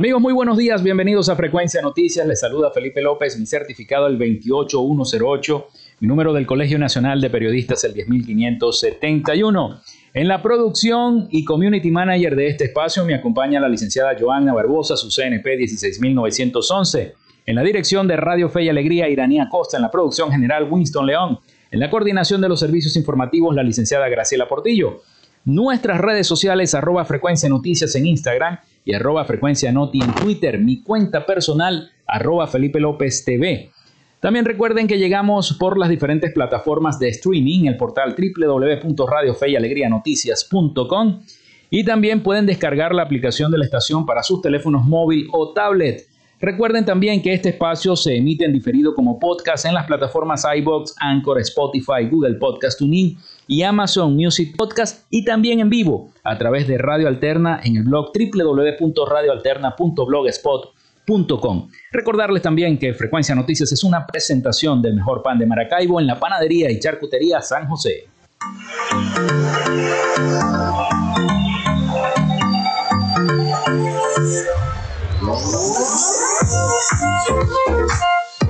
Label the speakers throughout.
Speaker 1: Amigos, muy buenos días, bienvenidos a Frecuencia Noticias. Les saluda Felipe López, mi certificado el 28108, mi número del Colegio Nacional de Periodistas el 10571. En la producción y community manager de este espacio me acompaña la licenciada Joanna Barbosa, su CNP 16911. En la dirección de Radio Fe y Alegría, Iranía Costa. En la producción general, Winston León. En la coordinación de los servicios informativos, la licenciada Graciela Portillo. Nuestras redes sociales, arroba Frecuencia Noticias en Instagram y arroba frecuencia noti en Twitter, mi cuenta personal arroba Felipe López TV. También recuerden que llegamos por las diferentes plataformas de streaming, el portal www.radiofeyalegrianoticias.com y también pueden descargar la aplicación de la estación para sus teléfonos móvil o tablet. Recuerden también que este espacio se emite en diferido como podcast en las plataformas iBox, Anchor, Spotify, Google Podcast Tuning y Amazon Music Podcast y también en vivo a través de Radio Alterna en el blog www.radioalterna.blogspot.com. Recordarles también que Frecuencia Noticias es una presentación del mejor pan de Maracaibo en la panadería y charcutería San José.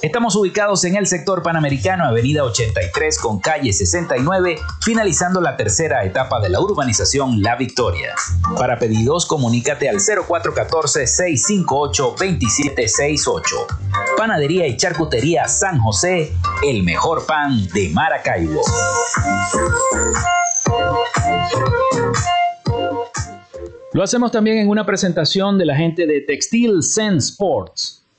Speaker 1: Estamos ubicados en el sector panamericano, avenida 83 con calle 69, finalizando la tercera etapa de la urbanización La Victoria. Para pedidos, comunícate al 0414-658-2768. Panadería y Charcutería San José, el mejor pan de Maracaibo. Lo hacemos también en una presentación de la gente de Textil Sense Sports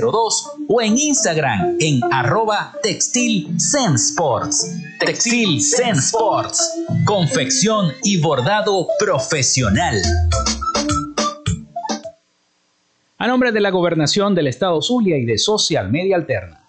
Speaker 1: 0414-362-2302 o en Instagram en arroba Textil Sports. Textil Sense Sports. Confección y bordado profesional. A nombre de la Gobernación del Estado Zulia y de Social Media Alterna.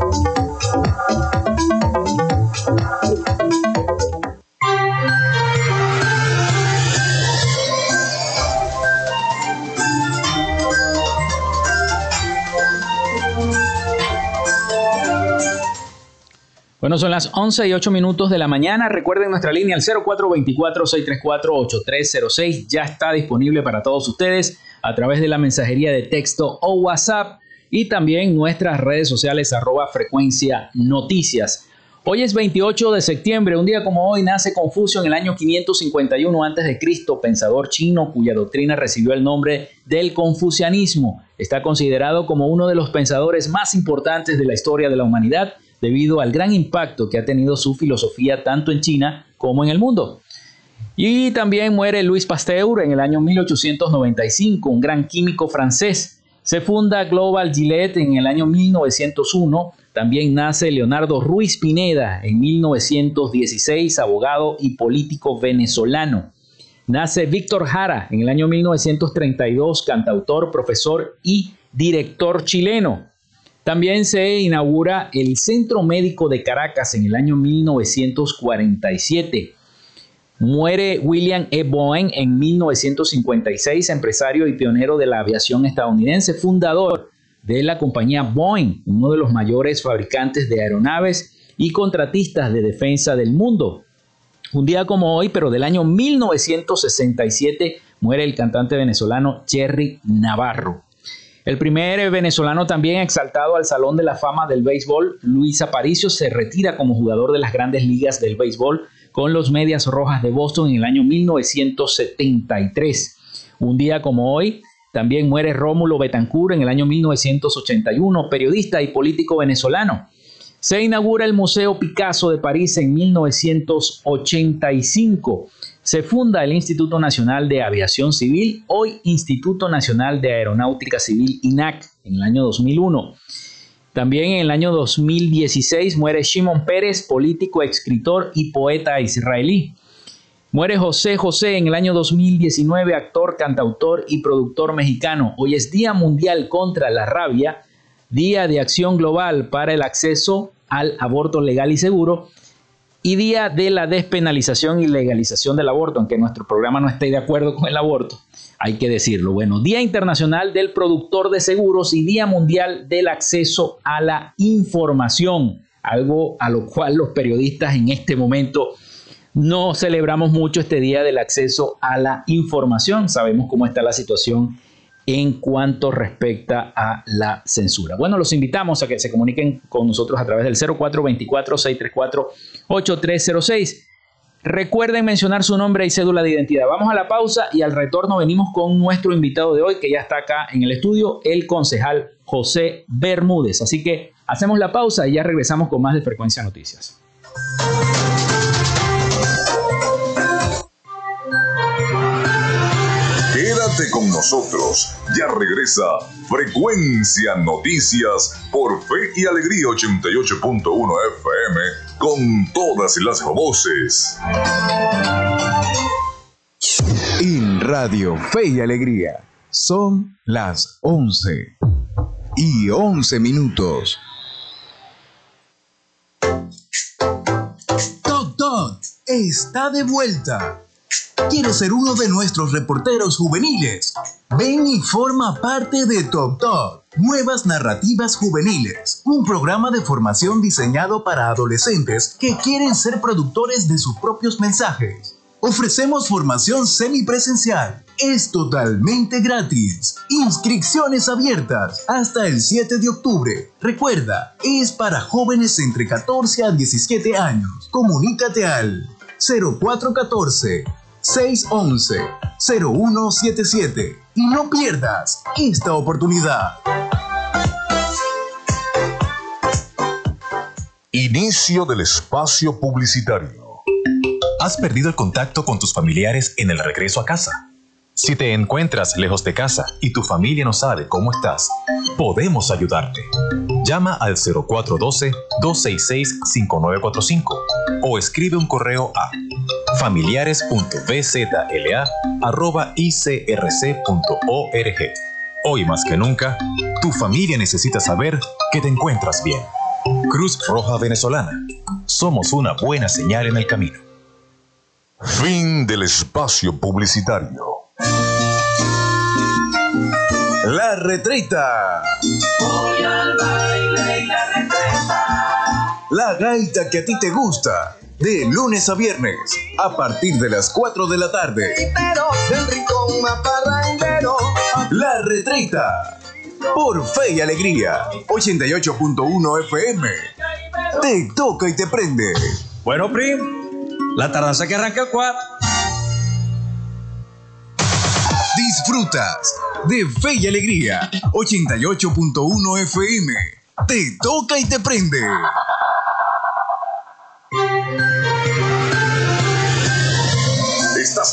Speaker 1: Bueno, son las 11 y 8 minutos de la mañana. Recuerden nuestra línea al 0424-634-8306. Ya está disponible para todos ustedes a través de la mensajería de texto o WhatsApp y también nuestras redes sociales arroba frecuencia noticias. Hoy es 28 de septiembre, un día como hoy nace Confucio en el año 551 a.C., pensador chino cuya doctrina recibió el nombre del confucianismo. Está considerado como uno de los pensadores más importantes de la historia de la humanidad debido al gran impacto que ha tenido su filosofía tanto en China como en el mundo. Y también muere Louis Pasteur en el año 1895, un gran químico francés. Se funda Global Gillette en el año 1901. También nace Leonardo Ruiz Pineda en 1916, abogado y político venezolano. Nace Víctor Jara en el año 1932, cantautor, profesor y director chileno. También se inaugura el Centro Médico de Caracas en el año 1947. Muere William E. Boeing en 1956, empresario y pionero de la aviación estadounidense, fundador de la compañía Boeing, uno de los mayores fabricantes de aeronaves y contratistas de defensa del mundo. Un día como hoy, pero del año 1967, muere el cantante venezolano Jerry Navarro. El primer venezolano también exaltado al Salón de la Fama del Béisbol, Luis Aparicio, se retira como jugador de las grandes ligas del béisbol con los Medias Rojas de Boston en el año 1973. Un día como hoy, también muere Rómulo Betancourt en el año 1981, periodista y político venezolano. Se inaugura el Museo Picasso de París en 1985. Se funda el Instituto Nacional de Aviación Civil, hoy Instituto Nacional de Aeronáutica Civil, INAC, en el año 2001. También en el año 2016 muere Shimon Pérez, político, escritor y poeta israelí. Muere José José en el año 2019, actor, cantautor y productor mexicano. Hoy es Día Mundial contra la Rabia, Día de Acción Global para el Acceso al Aborto Legal y Seguro y Día de la Despenalización y Legalización del Aborto, aunque nuestro programa no esté de acuerdo con el aborto hay que decirlo. Bueno, Día Internacional del Productor de Seguros y Día Mundial del Acceso a la Información, algo a lo cual los periodistas en este momento no celebramos mucho este Día del Acceso a la Información. Sabemos cómo está la situación en cuanto respecta a la censura. Bueno, los invitamos a que se comuniquen con nosotros a través del 0424-634-8306 Recuerden mencionar su nombre y cédula de identidad. Vamos a la pausa y al retorno venimos con nuestro invitado de hoy que ya está acá en el estudio, el concejal José Bermúdez. Así que hacemos la pausa y ya regresamos con más de Frecuencia Noticias.
Speaker 2: Con nosotros. Ya regresa Frecuencia Noticias por Fe y Alegría 88.1 FM con todas las voces.
Speaker 3: En Radio Fe y Alegría son las 11 y 11 minutos.
Speaker 4: Toc Toc está de vuelta. ¿Quieres ser uno de nuestros reporteros juveniles? Ven y forma parte de Top Top, Nuevas Narrativas Juveniles, un programa de formación diseñado para adolescentes que quieren ser productores de sus propios mensajes. Ofrecemos formación semipresencial. Es totalmente gratis. Inscripciones abiertas hasta el 7 de octubre. Recuerda, es para jóvenes entre 14 a 17 años. Comunícate al 0414 611-0177 y no pierdas esta oportunidad.
Speaker 2: Inicio del espacio publicitario.
Speaker 5: ¿Has perdido el contacto con tus familiares en el regreso a casa? Si te encuentras lejos de casa y tu familia no sabe cómo estás, podemos ayudarte. Llama al 0412-266-5945 o escribe un correo a familiares.bzla.icrc.org. Hoy más que nunca, tu familia necesita saber que te encuentras bien. Cruz Roja Venezolana. Somos una buena señal en el camino.
Speaker 2: Fin del espacio publicitario.
Speaker 4: La retreta.
Speaker 6: Voy al baile la
Speaker 4: gaita que a ti te gusta de lunes a viernes, a partir de las 4 de la tarde. La Retreta, por Fe y Alegría, 88.1 FM. Te toca y te prende.
Speaker 7: Bueno, Prim, la tardanza que arranca el 4.
Speaker 4: Disfrutas de Fe y Alegría, 88.1 FM. Te toca y te prende.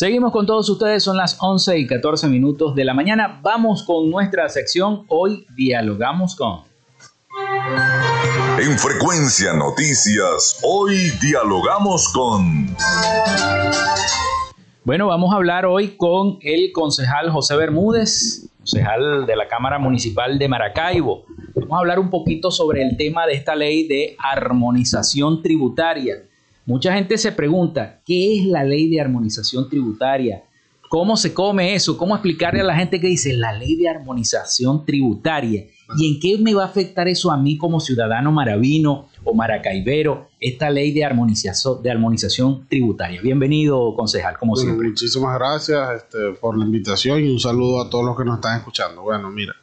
Speaker 1: Seguimos con todos ustedes, son las 11 y 14 minutos de la mañana. Vamos con nuestra sección. Hoy dialogamos con...
Speaker 2: En Frecuencia Noticias, hoy dialogamos con...
Speaker 1: Bueno, vamos a hablar hoy con el concejal José Bermúdez, concejal de la Cámara Municipal de Maracaibo. Vamos a hablar un poquito sobre el tema de esta ley de armonización tributaria Mucha gente se pregunta, ¿qué es la ley de armonización tributaria? ¿Cómo se come eso? ¿Cómo explicarle a la gente que dice la ley de armonización tributaria? ¿Y en qué me va a afectar eso a mí como ciudadano maravino o maracaibero, esta ley de armonización, de armonización tributaria? Bienvenido, concejal, como siempre.
Speaker 8: Muchísimas gracias este, por la invitación y un saludo a todos los que nos están escuchando. Bueno, mira,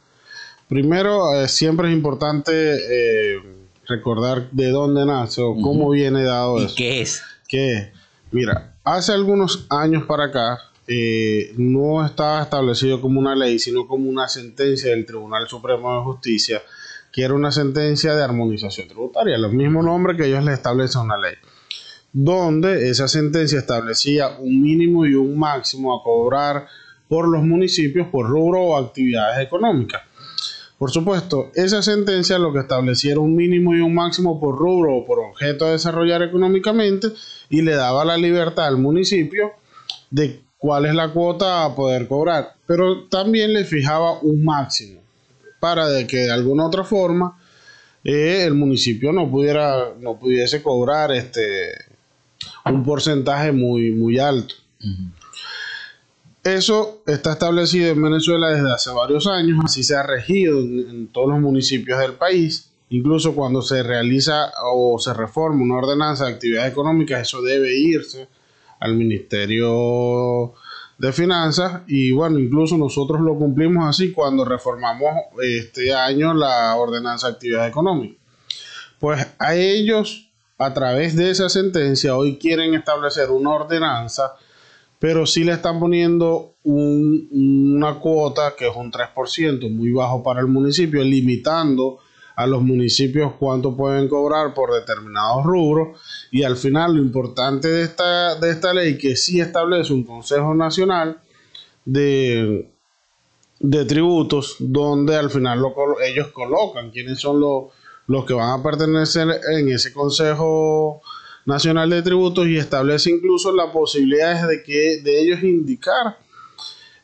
Speaker 8: primero, eh, siempre es importante... Eh, recordar de dónde nace o cómo viene dado eso.
Speaker 1: ¿Qué es?
Speaker 8: ¿Qué Mira, hace algunos años para acá eh, no estaba establecido como una ley, sino como una sentencia del Tribunal Supremo de Justicia, que era una sentencia de armonización tributaria, el mismo nombre que ellos le establecen una ley, donde esa sentencia establecía un mínimo y un máximo a cobrar por los municipios por rubro o actividades económicas. Por supuesto, esa sentencia lo que estableciera un mínimo y un máximo por rubro o por objeto a desarrollar económicamente y le daba la libertad al municipio de cuál es la cuota a poder cobrar, pero también le fijaba un máximo para de que de alguna otra forma eh, el municipio no pudiera no pudiese cobrar este un porcentaje muy muy alto. Eso está establecido en Venezuela desde hace varios años, así se ha regido en, todos los municipios del país. Incluso cuando se realiza o se reforma una ordenanza de actividades económicas, eso debe irse al Ministerio de Finanzas y bueno, incluso nosotros lo cumplimos así cuando reformamos este año la ordenanza de actividades económicas. Pues a ellos, a través de esa sentencia, hoy quieren establecer una ordenanza pero sí le están poniendo una cuota que es un 3%, muy bajo para el municipio, limitando a los municipios cuánto pueden cobrar por determinados rubros. Y al final lo importante de esta, de esta ley que sí establece un Consejo Nacional de, de Tributos donde al final lo, ellos colocan quiénes son los, los que van a pertenecer en ese Consejo Nacional de Tributos y establece incluso la posibilidad de, que, de ellos indicar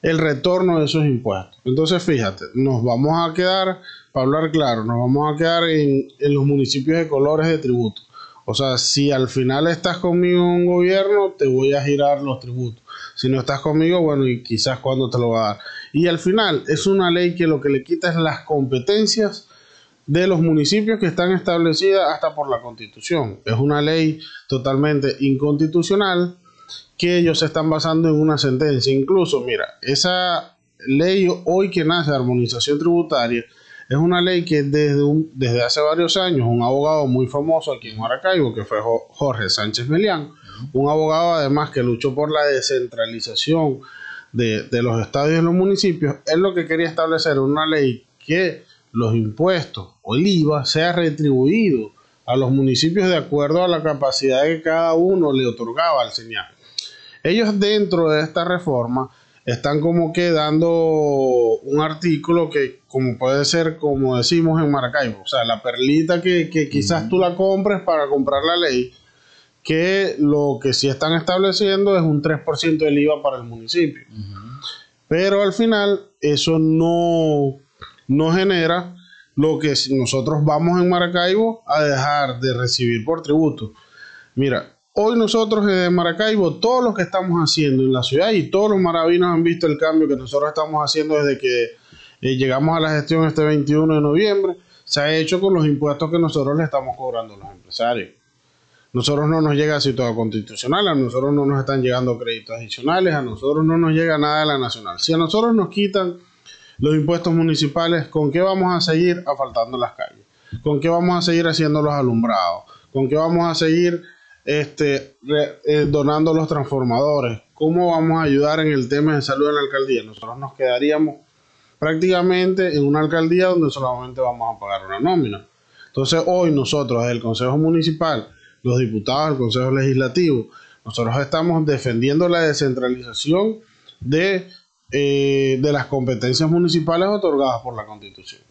Speaker 8: el retorno de esos impuestos. Entonces, fíjate, nos vamos a quedar, para hablar claro, nos vamos a quedar en, los municipios de colores de tributo. O sea, si al final estás conmigo en un gobierno, te voy a girar los tributos. Si no estás conmigo, bueno, y quizás cuando te lo va a dar. Y al final es una ley que lo que le quita es las competencias de los municipios que están establecidas hasta por la constitución. Es una ley totalmente inconstitucional que ellos se están basando en una sentencia. Incluso, mira, esa ley hoy que nace de armonización tributaria es una ley que desde, desde hace varios años un abogado muy famoso aquí en Maracaibo, que fue Jorge Sánchez Melián, un abogado además que luchó por la descentralización de, de los estados y de los municipios, es lo que quería establecer una ley que los impuestos o el IVA sea retribuido a los municipios de acuerdo a la capacidad que cada uno le otorgaba al señal. Ellos dentro de esta reforma están como que dando un artículo que como puede ser como decimos en Maracaibo, o sea, la perlita que, quizás tú la compres para comprar la ley, que lo que sí están estableciendo es un 3% del IVA para el municipio. Pero al final eso no no genera lo que nosotros vamos en Maracaibo a dejar de recibir por tributo. Mira, hoy nosotros en Maracaibo, todos los que estamos haciendo en la ciudad y todos los maravinos han visto el cambio que nosotros estamos haciendo desde que eh, llegamos a la gestión este 21 de noviembre, se ha hecho con los impuestos que nosotros le estamos cobrando a los empresarios. Nosotros no nos llega todo constitucional, a nosotros no nos están llegando créditos adicionales, a nosotros no nos llega nada de la nacional. Si a nosotros nos quitan los impuestos municipales, ¿con qué vamos a seguir asfaltando las calles? ¿Con qué vamos a seguir haciendo los alumbrados? ¿Con qué vamos a seguir este, eh, donando los transformadores? ¿Cómo vamos a ayudar en el tema de salud en la alcaldía? Nosotros nos quedaríamos prácticamente en una alcaldía donde solamente vamos a pagar una nómina. Entonces hoy nosotros, el Consejo Municipal, los diputados del Consejo Legislativo, nosotros estamos defendiendo la descentralización de, eh, de las competencias municipales otorgadas por la Constitución.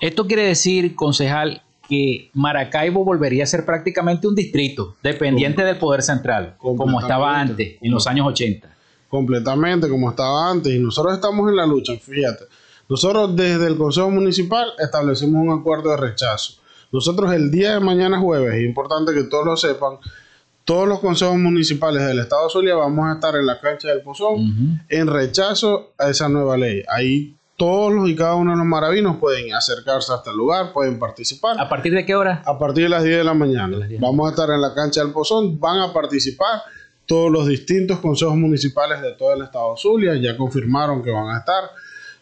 Speaker 1: Esto quiere decir, concejal, que Maracaibo volvería a ser prácticamente un distrito dependiente del poder central, como estaba antes, en los años 80.
Speaker 8: Completamente, como estaba antes. Y nosotros estamos en la lucha, fíjate. Nosotros desde el Consejo Municipal establecimos un acuerdo de rechazo. Nosotros el día de mañana jueves, es importante que todos lo sepan, todos los consejos municipales del Estado Zulia vamos a estar en la cancha del Pozón en rechazo a esa nueva ley. Ahí todos los y cada uno de los maravinos pueden acercarse hasta el lugar, pueden participar.
Speaker 1: ¿A partir de qué hora?
Speaker 8: A partir de las 10 de la mañana. Vamos a estar en la cancha del Pozón, van a participar todos los distintos consejos municipales de todo el estado Zulia, ya confirmaron que van a estar.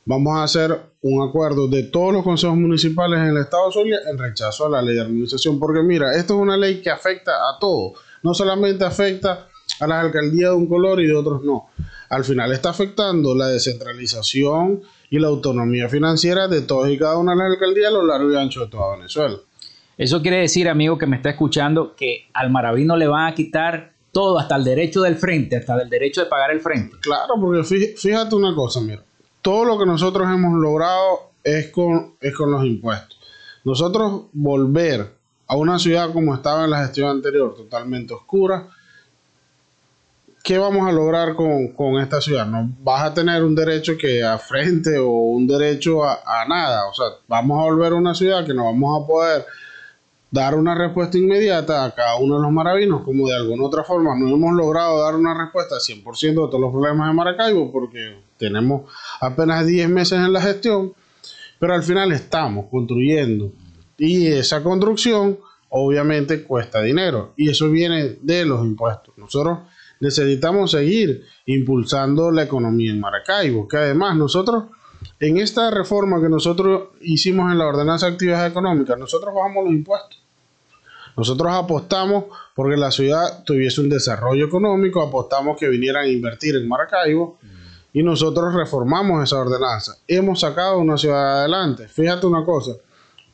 Speaker 8: Vamos a hacer un acuerdo de todos los consejos municipales en el estado Zulia en rechazo a la ley de administración, porque mira, esto es una ley que afecta a todos, no solamente afecta a las alcaldías de un color y de otros no. Al final está afectando la descentralización y la autonomía financiera de todas y cada una de las alcaldías a lo largo y ancho de toda Venezuela.
Speaker 1: Eso quiere decir, amigo que me está escuchando, que al maravino le van a quitar todo, hasta el derecho del frente, hasta el derecho de pagar el frente.
Speaker 8: Claro, porque fíjate una cosa, mira, todo lo que nosotros hemos logrado es con, es con los impuestos. Nosotros volver a una ciudad como estaba en la gestión anterior, totalmente oscura, ¿qué vamos a lograr con, esta ciudad? No vas a tener un derecho que a frente o un derecho a, nada. O sea, vamos a volver a una ciudad que no vamos a poder dar una respuesta inmediata a cada uno de los maravinos, como de alguna otra forma no hemos logrado dar una respuesta al 100% de todos los problemas de Maracaibo, porque tenemos apenas 10 meses en la gestión, pero al final estamos construyendo. Y esa construcción obviamente cuesta dinero, y eso viene de los impuestos. Nosotros necesitamos seguir impulsando la economía en Maracaibo, que además nosotros, en esta reforma que nosotros hicimos en la ordenanza de actividades económicas, nosotros bajamos los impuestos. Nosotros apostamos porque la ciudad tuviese un desarrollo económico, apostamos que vinieran a invertir en Maracaibo y nosotros reformamos esa ordenanza. Hemos sacado una ciudad adelante. Fíjate una cosa,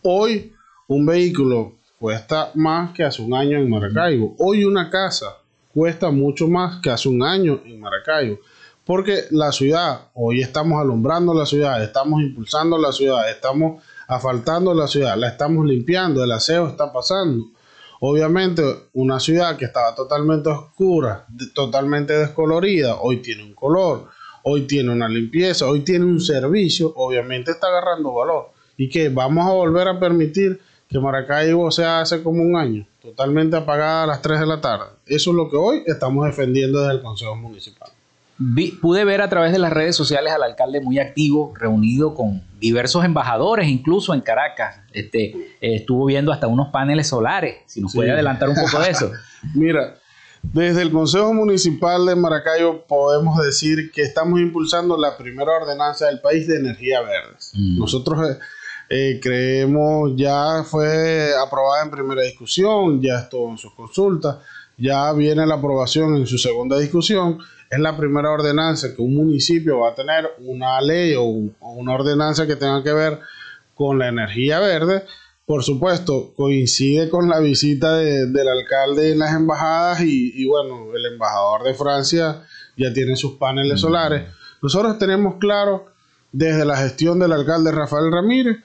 Speaker 8: hoy un vehículo cuesta más que hace un año en Maracaibo. Hoy una casa cuesta mucho más que hace un año en Maracaibo. Porque la ciudad, hoy estamos alumbrando la ciudad, estamos impulsando la ciudad, estamos asfaltando la ciudad, la estamos limpiando, el aseo está pasando. Obviamente, una ciudad que estaba totalmente oscura, totalmente descolorida, hoy tiene un color, hoy tiene una limpieza, hoy tiene un servicio, obviamente está agarrando valor. Y que vamos a volver a permitir que Maracaibo se hace como un año, totalmente apagada a las 3 de la tarde. Eso es lo que hoy estamos defendiendo desde el Consejo Municipal.
Speaker 1: pude ver a través de las redes sociales al alcalde muy activo, reunido con diversos embajadores, incluso en Caracas. Este, eh, estuvo viendo hasta unos paneles solares. Si nos puede adelantar un poco de eso.
Speaker 8: Mira, desde el Consejo Municipal de Maracaibo podemos decir que estamos impulsando la primera ordenanza del país de energía verde. Mm. Nosotros eh, creemos ya fue aprobada en primera discusión, ya estuvo en sus consultas, ya viene la aprobación en su segunda discusión. Es la primera ordenanza que un municipio va a tener una ley o, una ordenanza que tenga que ver con la energía verde. Por supuesto, coincide con la visita del alcalde en las embajadas y, y, bueno, el embajador de Francia ya tiene sus paneles solares. Nosotros tenemos claro desde la gestión del alcalde Rafael Ramírez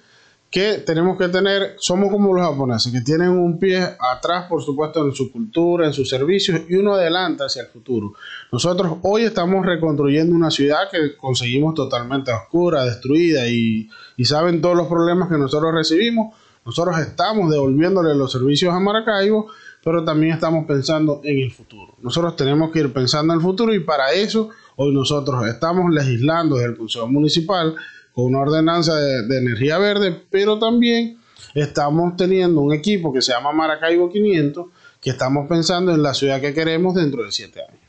Speaker 8: que tenemos que tener, somos como los japoneses, que tienen un pie atrás, por supuesto, en su cultura, en sus servicios, y uno adelanta hacia el futuro. Nosotros hoy estamos reconstruyendo una ciudad que conseguimos totalmente oscura, destruida, y, y saben todos los problemas que nosotros recibimos. Nosotros estamos devolviéndole los servicios a Maracaibo, pero también estamos pensando en el futuro. Nosotros tenemos que ir pensando en el futuro y para eso hoy nosotros estamos legislando desde el Consejo Municipal una ordenanza de, energía verde, pero también estamos teniendo un equipo que se llama Maracaibo 500, que estamos pensando en la ciudad que queremos dentro de siete años.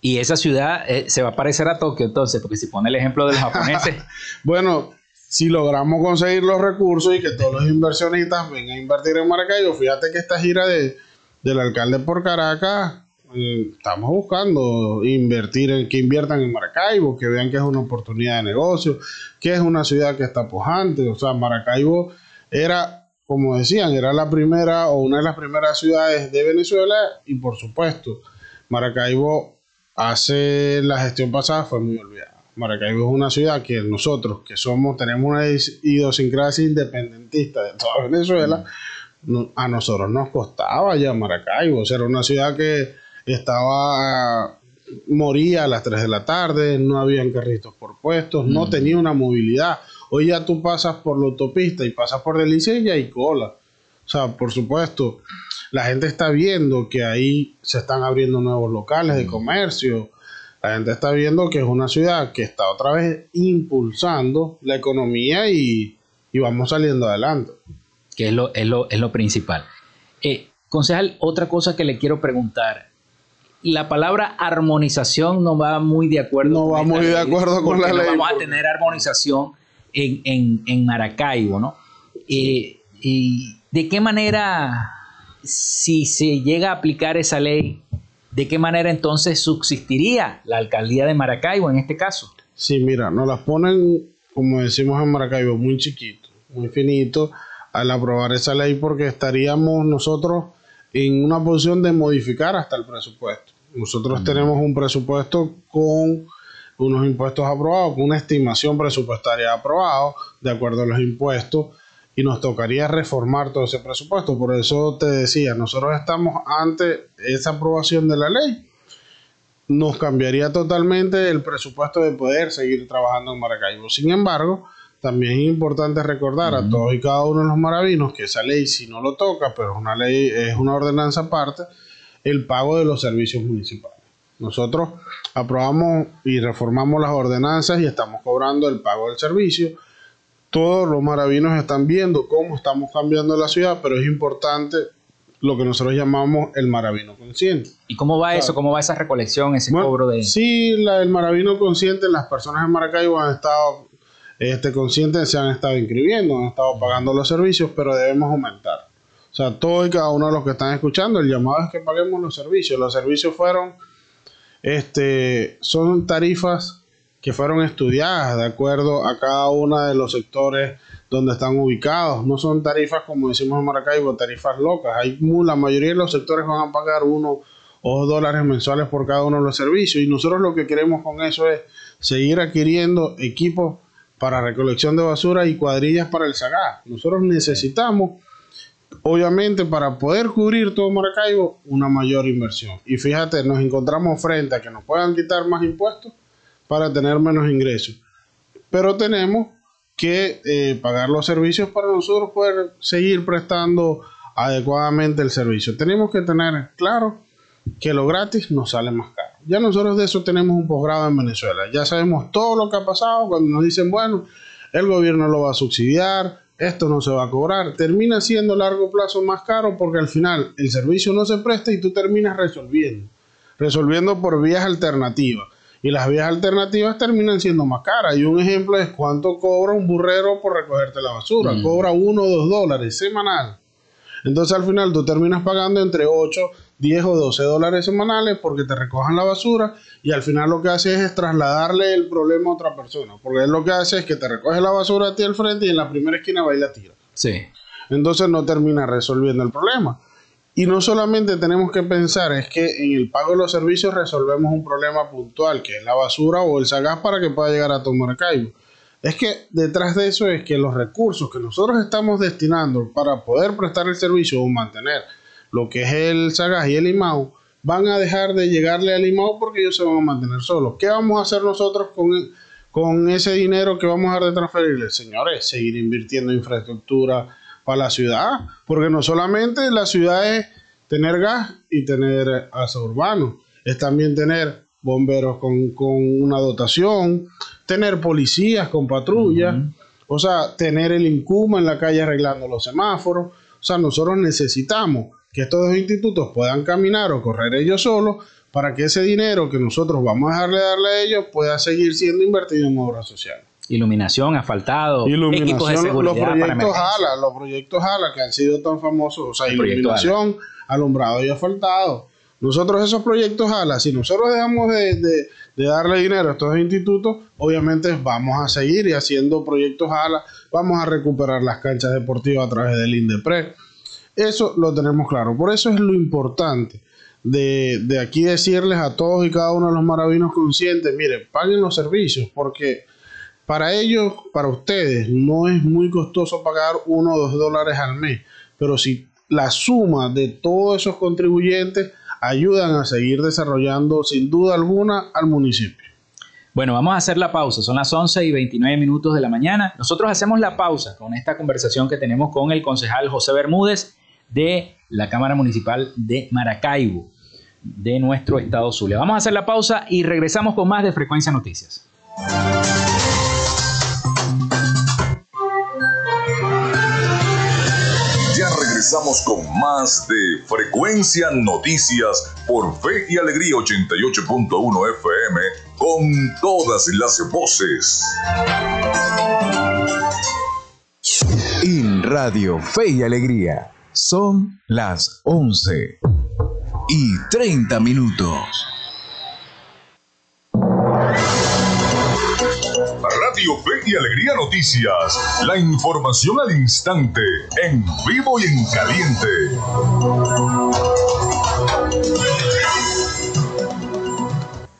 Speaker 1: Y esa ciudad eh, se va a parecer a Tokio entonces, porque si pone el ejemplo de los japoneses.
Speaker 8: bueno, si logramos conseguir los recursos y que todos los inversionistas vengan a invertir en Maracaibo, fíjate que esta gira de, del alcalde por Caracas, estamos buscando invertir en que inviertan en Maracaibo, que vean que es una oportunidad de negocio, que es una ciudad que está pujante. O sea, Maracaibo era, como decían, era la primera o una de las primeras ciudades de Venezuela y por supuesto, Maracaibo hace la gestión pasada fue muy olvidada. Maracaibo es una ciudad que nosotros, que somos, tenemos una idiosincrasia independentista de toda Venezuela, a nosotros nos costaba ya Maracaibo. O sea, era una ciudad que estaba, moría a las 3 de la tarde, no habían carritos por puestos, no tenía una movilidad. Hoy ya tú pasas por la autopista y pasas por Delicia y hay cola. O sea, por supuesto, la gente está viendo que ahí se están abriendo nuevos locales de comercio. La gente está viendo que es una ciudad que está otra vez impulsando la economía y, vamos saliendo adelante.
Speaker 1: Que es lo, es lo, principal. Eh, concejal, otra cosa que le quiero preguntar. La palabra armonización no va muy de acuerdo
Speaker 8: no va muy de acuerdo con la ley.
Speaker 1: Vamos a tener armonización en, Maracaibo, ¿no? Eh, ¿Y de qué manera si se llega a aplicar esa ley, ¿de qué manera entonces subsistiría la alcaldía de Maracaibo en este caso?
Speaker 8: Sí, mira, nos las ponen, como decimos en Maracaibo, muy chiquito, muy finito al aprobar esa ley porque estaríamos nosotros en una posición de modificar hasta el presupuesto. Nosotros tenemos un presupuesto con unos impuestos aprobados, con una estimación presupuestaria aprobada de acuerdo a los impuestos y nos tocaría reformar todo ese presupuesto. Por eso te decía, nosotros estamos ante esa aprobación de la ley. Nos cambiaría totalmente el presupuesto de poder seguir trabajando en Maracaibo. Sin embargo, también es importante recordar a todos y cada uno de los maravinos que esa ley, si no lo toca, pero es una ley, es una ordenanza aparte, el pago de los servicios municipales. Nosotros aprobamos y reformamos las ordenanzas y estamos cobrando el pago del servicio todos los maravinos están viendo cómo estamos cambiando la ciudad, pero es importante lo que nosotros llamamos el maravino consciente.
Speaker 1: ¿Y cómo va eso? ¿Cómo va esa recolección, ese cobro de...?
Speaker 8: Sí, la, el maravino consciente, las personas en Maracaibo han estado este, conscientes, se han estado inscribiendo, han estado pagando los servicios, pero debemos aumentar. O sea, todos y cada uno de los que están escuchando, el llamado es que paguemos los servicios. Los servicios fueron, este, son tarifas que fueron estudiadas de acuerdo a cada uno de los sectores donde están ubicados. No son tarifas, como decimos en Maracaibo, tarifas locas. Hay, la mayoría de los sectores van a pagar uno o dos dólares mensuales por cada uno de los servicios. Y nosotros lo que queremos con eso es seguir adquiriendo equipos para recolección de basura y cuadrillas para el SAGA. Nosotros necesitamos, obviamente, para poder cubrir todo Maracaibo, una mayor inversión. Y fíjate, nos encontramos frente a que nos puedan quitar más impuestos para tener menos ingresos. Pero tenemos que eh, pagar los servicios para nosotros poder seguir prestando adecuadamente el servicio. Tenemos que tener claro que lo gratis nos sale más caro. Ya nosotros de eso tenemos un posgrado en Venezuela. Ya sabemos todo lo que ha pasado cuando nos dicen, bueno, el gobierno lo va a subsidiar, esto no se va a cobrar. Termina siendo a largo plazo más caro porque al final el servicio no se presta y tú terminas resolviendo. Resolviendo por vías alternativas y las vías alternativas terminan siendo más caras. Y un ejemplo es cuánto cobra un burrero por recogerte la basura. Mm. Cobra uno o dos dólares semanal. Entonces al final tú terminas pagando entre 8, 10 o 12 dólares semanales porque te recojan la basura y al final lo que hace es trasladarle el problema a otra persona. Porque él lo que hace es que te recoge la basura a ti al frente y en la primera esquina va y la tira.
Speaker 1: Sí.
Speaker 8: Entonces no termina resolviendo el problema. Y no solamente tenemos que pensar, es que en el pago de los servicios resolvemos un problema puntual, que es la basura o el sagaz para que pueda llegar a tu Maracaibo. Es que detrás de eso es que los recursos que nosotros estamos destinando para poder prestar el servicio o mantener lo que es el sagaz y el IMAU, van a dejar de llegarle al IMAU porque ellos se van a mantener solos. ¿Qué vamos a hacer nosotros con, con ese dinero que vamos a dar de transferirle? Señores, seguir invirtiendo en infraestructura, para la ciudad, porque no solamente la ciudad es tener gas y tener asa urbano, es también tener bomberos con, una dotación, tener policías con patrullas, o sea, tener el INCUMA en la calle arreglando los semáforos, o sea, nosotros necesitamos que estos dos institutos puedan caminar o correr ellos solos, para que ese dinero que nosotros vamos a dejarle darle a ellos pueda seguir siendo invertido en obras sociales.
Speaker 1: Iluminación, asfaltado, equipos de seguridad
Speaker 8: los proyectos
Speaker 1: para
Speaker 8: los proyectos ALA que han sido tan famosos, o sea, iluminación, alumbrado y asfaltado. Nosotros esos proyectos ALA, si nosotros dejamos de, de, darle dinero a estos institutos, obviamente vamos a seguir haciendo proyectos ALA, vamos a recuperar las canchas deportivas a través del INDEPRE. Eso lo tenemos claro. Por eso es lo importante de, de aquí decirles a todos y cada uno de los maravinos conscientes, mire, paguen los servicios, porque para ellos, para ustedes, no es muy costoso pagar uno o dos dólares al mes, pero si la suma de todos esos contribuyentes ayudan a seguir desarrollando sin duda alguna al municipio.
Speaker 1: Bueno, vamos a hacer la pausa. Son las 11 y 29 minutos de la mañana. Nosotros hacemos la pausa con esta conversación que tenemos con el concejal José Bermúdez de la Cámara Municipal de Maracaibo, de nuestro estado Zulia. Vamos a hacer la pausa y regresamos con más de Frecuencia Noticias.
Speaker 2: regresamos con más de Frecuencia Noticias por Fe y Alegría 88.1 FM con todas las voces.
Speaker 3: En Radio Fe y Alegría son las 11 y 30 minutos.
Speaker 2: Radio Fe y Alegría Noticias. La información al instante, en vivo y en caliente.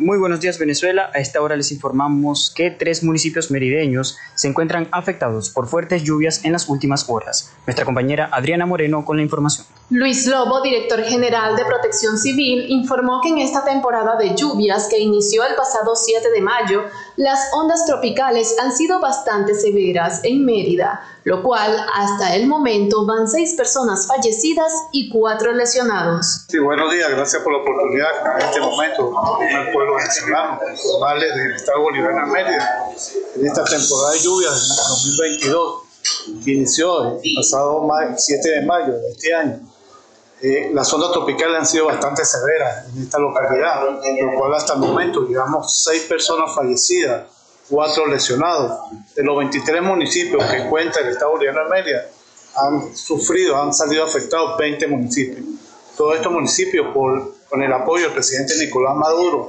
Speaker 9: Muy buenos días Venezuela. A esta hora les informamos que tres municipios merideños se encuentran afectados por fuertes lluvias en las últimas horas. Nuestra compañera Adriana Moreno con la información.
Speaker 10: Luis Lobo, director general de Protección Civil, informó que en esta temporada de lluvias que inició el pasado 7 de mayo, las ondas tropicales han sido bastante severas en Mérida, lo cual hasta el momento van seis personas fallecidas y cuatro lesionados.
Speaker 11: Sí, buenos días, gracias por la oportunidad en este momento al pueblo venezolano, informarles del Estado Bolivariano Mérida en esta temporada de lluvias del 2022 que inició el pasado 7 de mayo de este año. Eh, las ondas tropicales han sido bastante severas en esta localidad, lo cual hasta el momento llevamos seis personas fallecidas, cuatro lesionados. De los 23 municipios que cuenta el Estado Bolivariano de Mérida, han sufrido, han salido afectados 20 municipios. Todos estos municipios, con el apoyo del presidente Nicolás Maduro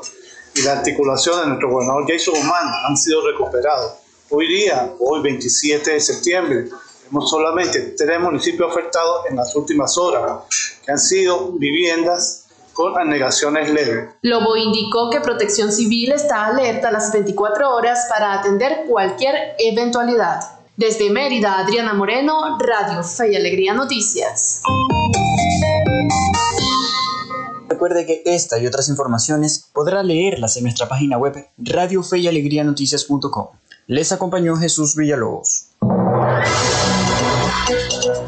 Speaker 11: y la articulación de nuestro gobernador Jason Humán, han sido recuperados. Hoy día, hoy 27 de septiembre, tenemos solamente tres municipios afectados en las últimas horas, que han sido viviendas con anegaciones leves.
Speaker 10: Lobo indicó que Protección Civil está alerta las 24 horas para atender cualquier eventualidad. Desde Mérida, Adriana Moreno, Radio Fe y Alegría Noticias.
Speaker 9: Recuerde que esta y otras informaciones podrá leerlas en nuestra página web radiofeyalegrianoticias.com. Les acompañó Jesús Villalobos.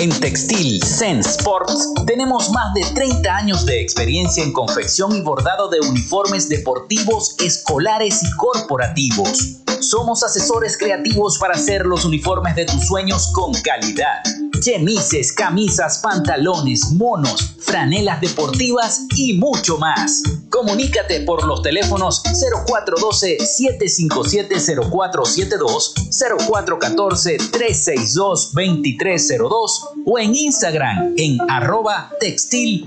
Speaker 1: En Textil Zen Sports tenemos más de 30 años de experiencia en confección y bordado de uniformes deportivos, escolares y corporativos. Somos asesores creativos para hacer los uniformes de tus sueños con calidad. Chemises, camisas, pantalones, monos, franelas deportivas y mucho más. Comunícate por los teléfonos 0412-757-0472, 0414-362-2302 o en Instagram en arroba textil.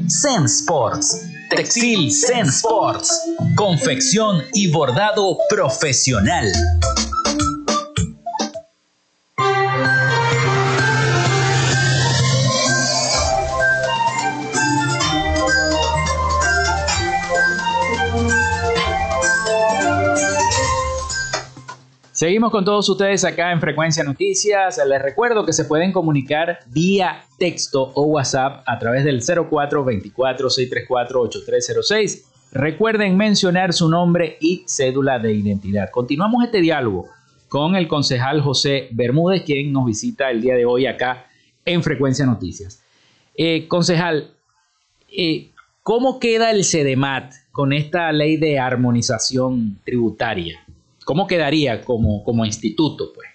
Speaker 1: Textil Zen Sports. Confección y bordado profesional. Seguimos con todos ustedes acá en Frecuencia Noticias. Les recuerdo que se pueden comunicar vía texto o WhatsApp a través del 0424-634-8306. Recuerden mencionar su nombre y cédula de identidad. Continuamos este diálogo con el concejal José Bermúdez, quien nos visita el día de hoy acá en Frecuencia Noticias. Eh, concejal, eh, ¿cómo queda el CEDEMAT con esta ley de armonización tributaria? ¿Cómo quedaría como, como instituto? Pues?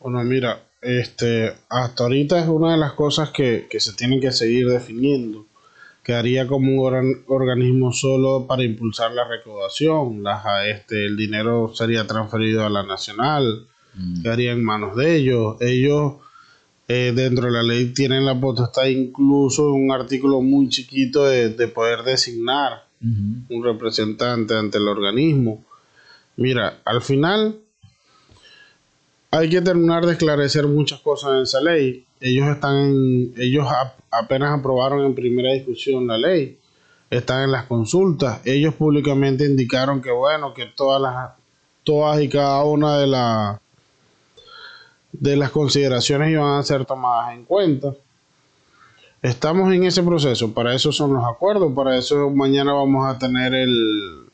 Speaker 8: Bueno, mira, este, hasta ahorita es una de las cosas que, que se tienen que seguir definiendo. Quedaría como un organ, organismo solo para impulsar la recaudación. La, este, el dinero sería transferido a la nacional, mm. quedaría en manos de ellos. Ellos, eh, dentro de la ley, tienen la potestad, incluso un artículo muy chiquito, de, de poder designar uh -huh. un representante ante el organismo Mira, al final hay que terminar de esclarecer muchas cosas en esa ley. Ellos están, ellos apenas aprobaron en primera discusión la ley. Están en las consultas. Ellos públicamente indicaron que bueno, que todas las, todas y cada una de las de las consideraciones iban a ser tomadas en cuenta. Estamos en ese proceso. Para eso son los acuerdos. Para eso mañana vamos a tener el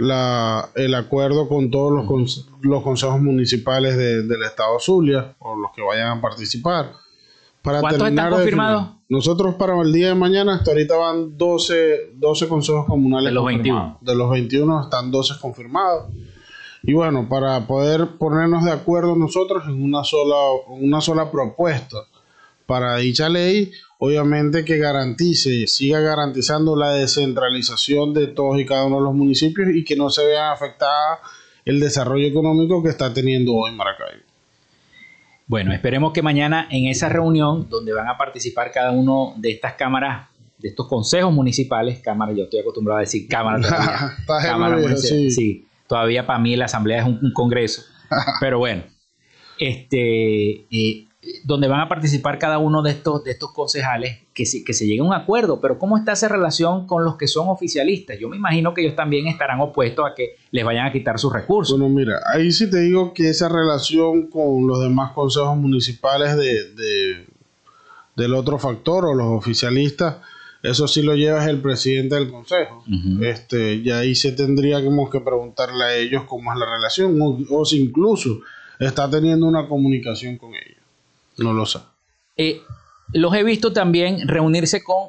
Speaker 8: la, el acuerdo con todos los, con, los consejos municipales de, del estado Zulia o los que vayan a participar.
Speaker 1: Para ¿Cuántos están confirmados?
Speaker 8: Nosotros para el día de mañana, hasta ahorita van 12, 12 consejos comunales.
Speaker 1: De los 21.
Speaker 8: De los 21 están 12 confirmados. Y bueno, para poder ponernos de acuerdo nosotros en una sola, una sola propuesta para dicha ley, obviamente que garantice, siga garantizando la descentralización de todos y cada uno de los municipios y que no se vea afectada el desarrollo económico que está teniendo hoy Maracaibo.
Speaker 1: Bueno, esperemos que mañana en esa reunión donde van a participar cada uno de estas cámaras, de estos consejos municipales, cámaras, yo estoy acostumbrado a decir cámara todavía, cámara
Speaker 8: sí.
Speaker 1: sí, todavía para mí la asamblea es un, un congreso, pero bueno, este, eh, donde van a participar cada uno de estos, de estos concejales, que se, que se llegue a un acuerdo, pero ¿cómo está esa relación con los que son oficialistas? Yo me imagino que ellos también estarán opuestos a que les vayan a quitar sus recursos.
Speaker 8: Bueno, mira, ahí sí te digo que esa relación con los demás consejos municipales de, de del otro factor o los oficialistas, eso sí lo lleva el presidente del consejo. Uh -huh. este, y ahí se tendríamos que preguntarle a ellos cómo es la relación, o, o si incluso está teniendo una comunicación con ellos. No lo sé.
Speaker 1: Eh, los he visto también reunirse con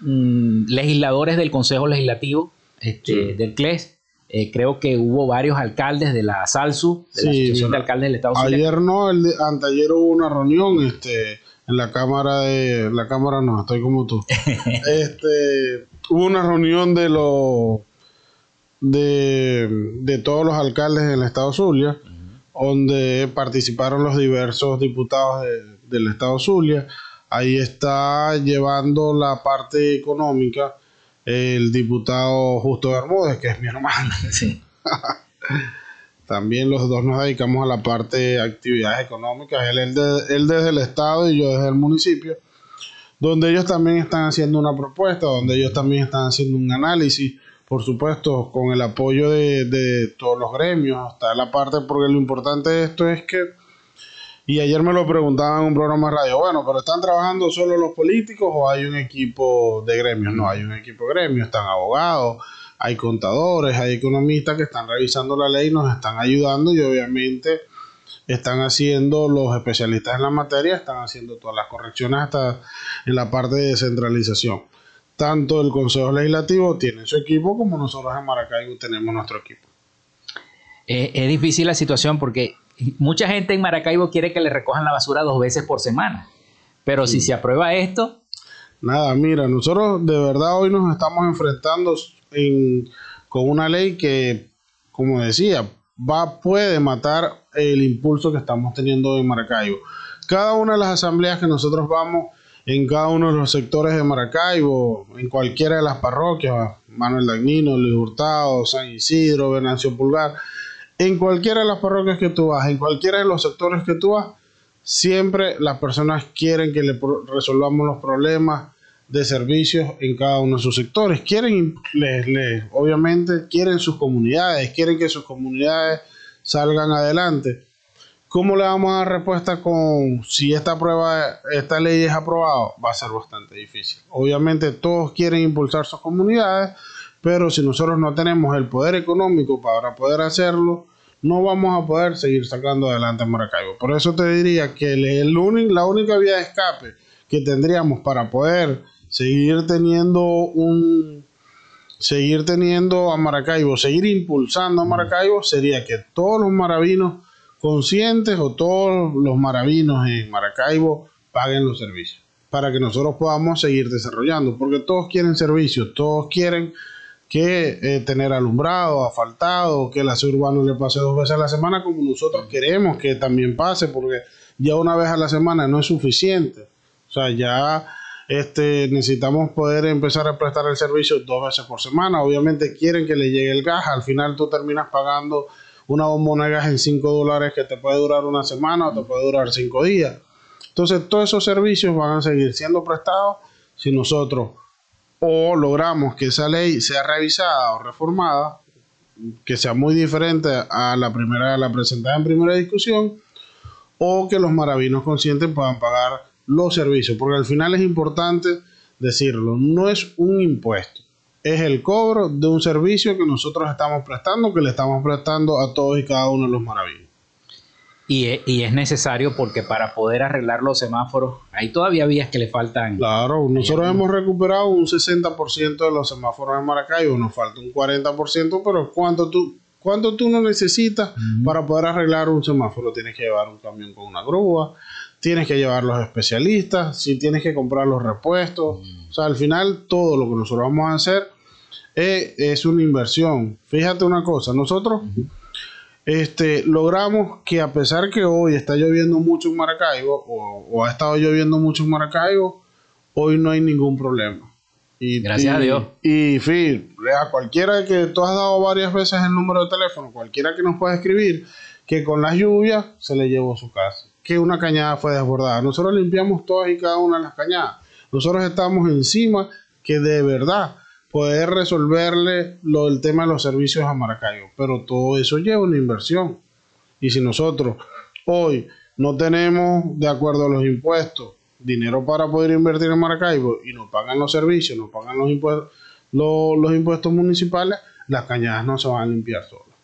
Speaker 1: mmm, legisladores del Consejo Legislativo este, sí. del CLES. Eh, creo que hubo varios alcaldes de la SALSU, de
Speaker 8: sí,
Speaker 1: la Asociación
Speaker 8: mira,
Speaker 1: de Alcaldes del Estado
Speaker 8: Ayer no, el de, anteayer hubo una reunión, este, en la cámara de la cámara no, estoy como tú. este hubo una reunión de los de, de todos los alcaldes en el estado Zulia, donde participaron los diversos diputados del estado Zulia. Ahí está llevando la parte económica el diputado Justo Bermúdez, que es mi hermano. También los dos nos dedicamos a la parte de actividades económicas, él, él desde el Estado y yo desde el municipio, donde ellos también están haciendo una propuesta, donde ellos también están haciendo un análisis, por supuesto, con el apoyo de, de todos los gremios, hasta la parte, porque lo importante de esto es que, y ayer me lo preguntaban en un programa radio, bueno, pero ¿están trabajando solo los políticos o hay un equipo de gremios? No, hay un equipo de gremios, están abogados, hay contadores, hay economistas que están revisando la ley, nos están ayudando y obviamente están haciendo los especialistas en la materia, están haciendo todas las correcciones hasta en la parte de descentralización. Tanto el Consejo Legislativo tiene su equipo como nosotros en Maracaibo tenemos nuestro equipo.
Speaker 1: Eh, es difícil la situación porque mucha gente en Maracaibo quiere que le recojan la basura dos veces por semana. Pero si se aprueba esto...
Speaker 8: Nada, mira, nosotros de verdad hoy nos estamos enfrentando con una ley que, como decía, va, puede matar el impulso que estamos teniendo en Maracaibo. Cada una de las asambleas que nosotros vamos en cada uno de los sectores de Maracaibo, en cualquiera de las parroquias, Manuel Dagnino, Luis Hurtado, San Isidro, Venancio Pulgar, en cualquiera de las parroquias que tú vas, en cualquiera de los sectores que tú vas, siempre las personas quieren que le resolvamos los problemas, de servicios en cada uno de sus sectores. Quieren, obviamente, quieren sus comunidades, quieren que sus comunidades salgan adelante. ¿Cómo le vamos a dar respuesta con si esta prueba, esta ley es aprobada? Va a ser bastante difícil. Obviamente todos quieren impulsar sus comunidades, pero si nosotros no tenemos el poder económico para poder hacerlo, no vamos a poder seguir sacando adelante a Maracaibo. Por eso te diría que el, la única vía de escape que tendríamos para poder seguir teniendo un seguir teniendo a Maracaibo, seguir impulsando a Maracaibo sería que todos los maravinos conscientes o todos los maravinos en Maracaibo paguen los servicios para que nosotros podamos seguir desarrollando, porque todos quieren servicios, todos quieren que eh, tener alumbrado, asfaltado, que el aseo urbano le pase dos veces a la semana, como nosotros queremos que también pase, porque ya una vez a la semana no es suficiente. O sea, ya este, necesitamos poder empezar a prestar el servicio dos veces por semana. Obviamente quieren que le llegue el gas. Al final tú terminas pagando una bombona de gas en 5 dólares que te puede durar una semana o te puede durar 5 días. Entonces todos esos servicios van a seguir siendo prestados si nosotros o logramos que esa ley sea revisada o reformada, que sea muy diferente a la primera, la presentada en primera discusión, o que los maravinos conscientes puedan pagar los servicios, porque al final es importante decirlo, no es un impuesto, es el cobro de un servicio que nosotros estamos prestando, que le estamos prestando a todos y cada uno de los maravillos.
Speaker 1: Y es, y es, necesario porque para poder arreglar los semáforos, hay todavía vías que le faltan.
Speaker 8: Claro, nosotros hemos recuperado un 60% de los semáforos en Maracaibo, nos falta un 40%, pero ¿cuánto tú, cuánto tú no necesitas para poder arreglar un semáforo? Tienes que llevar un camión con una grúa, tienes que llevar los especialistas, si tienes que comprar los repuestos. O sea, al final todo lo que nosotros vamos a hacer es, una inversión. Fíjate una cosa, nosotros este, logramos que a pesar que hoy está lloviendo mucho en Maracaibo, o, ha estado lloviendo mucho en Maracaibo, hoy no hay ningún problema.
Speaker 1: Y, Gracias a Dios.
Speaker 8: Y, y a cualquiera que tú has dado varias veces el número de teléfono, cualquiera que nos pueda escribir, que con las lluvias se le llevó su casa que una cañada fue desbordada. Nosotros limpiamos todas y cada una de las cañadas. Nosotros estamos encima que de verdad poder resolverle lo del tema de los servicios a Maracaibo. Pero todo eso lleva una inversión. Y si nosotros hoy no tenemos, de acuerdo a los impuestos, dinero para poder invertir en Maracaibo y nos pagan los servicios, nos pagan los impuestos, los impuestos municipales, las cañadas no se van a limpiar solas.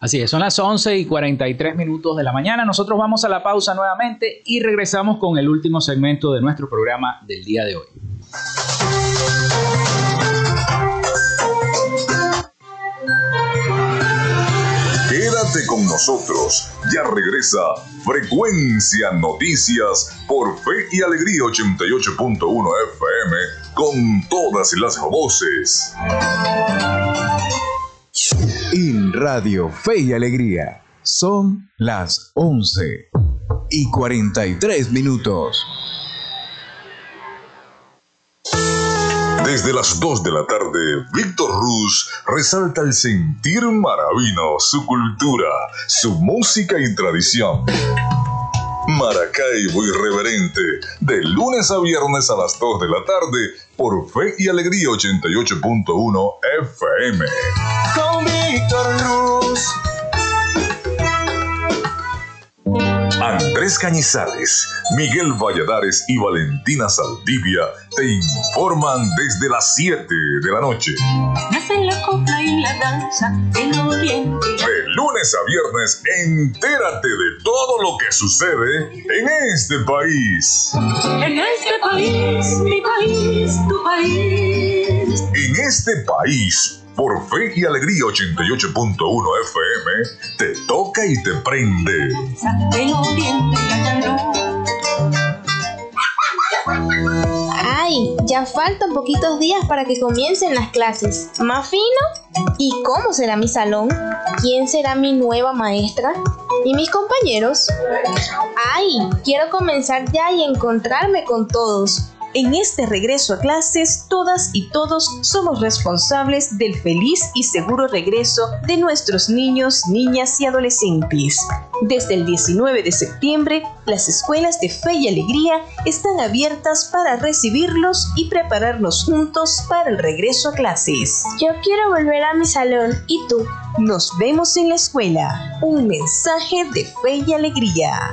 Speaker 1: Así es, son las 11 y 43 minutos de la mañana. Nosotros vamos a la pausa nuevamente y regresamos con el último segmento de nuestro programa del día de hoy.
Speaker 2: Con nosotros. Ya regresa Frecuencia Noticias por Fe y Alegría 88.1 FM con todas las voces.
Speaker 3: En Radio Fe y Alegría son las 11 y 43 minutos.
Speaker 2: Desde las 2 de la tarde, Víctor Ruz resalta el sentir maravino, su cultura, su música y tradición. Maracaibo Irreverente, de lunes a viernes a las 2 de la tarde, por Fe y Alegría 88.1 FM.
Speaker 6: Con Víctor Ruz.
Speaker 2: Andrés Cañizales, Miguel Valladares y Valentina Saldivia te informan desde las 7 de la noche.
Speaker 6: La copla y la danza en oriente.
Speaker 2: De lunes a viernes, entérate de todo lo que sucede en este país.
Speaker 6: En este país, mi país, tu país.
Speaker 2: En este país, por Fe y Alegría 88.1 FM, te toca y te prende.
Speaker 12: Ay, ya faltan poquitos días para que comiencen las clases. ¿Más fino? ¿Y cómo será mi salón? ¿Quién será mi nueva maestra? ¿Y mis compañeros? Ay, quiero comenzar ya y encontrarme con todos.
Speaker 13: En este regreso a clases, todas y todos somos responsables del feliz y seguro regreso de nuestros niños, niñas y adolescentes. Desde el 19 de septiembre, las escuelas de fe y alegría están abiertas para recibirlos y prepararnos juntos para el regreso a clases.
Speaker 12: Yo quiero volver a mi salón. ¿Y tú?
Speaker 13: Nos vemos en la escuela. Un mensaje de fe y alegría.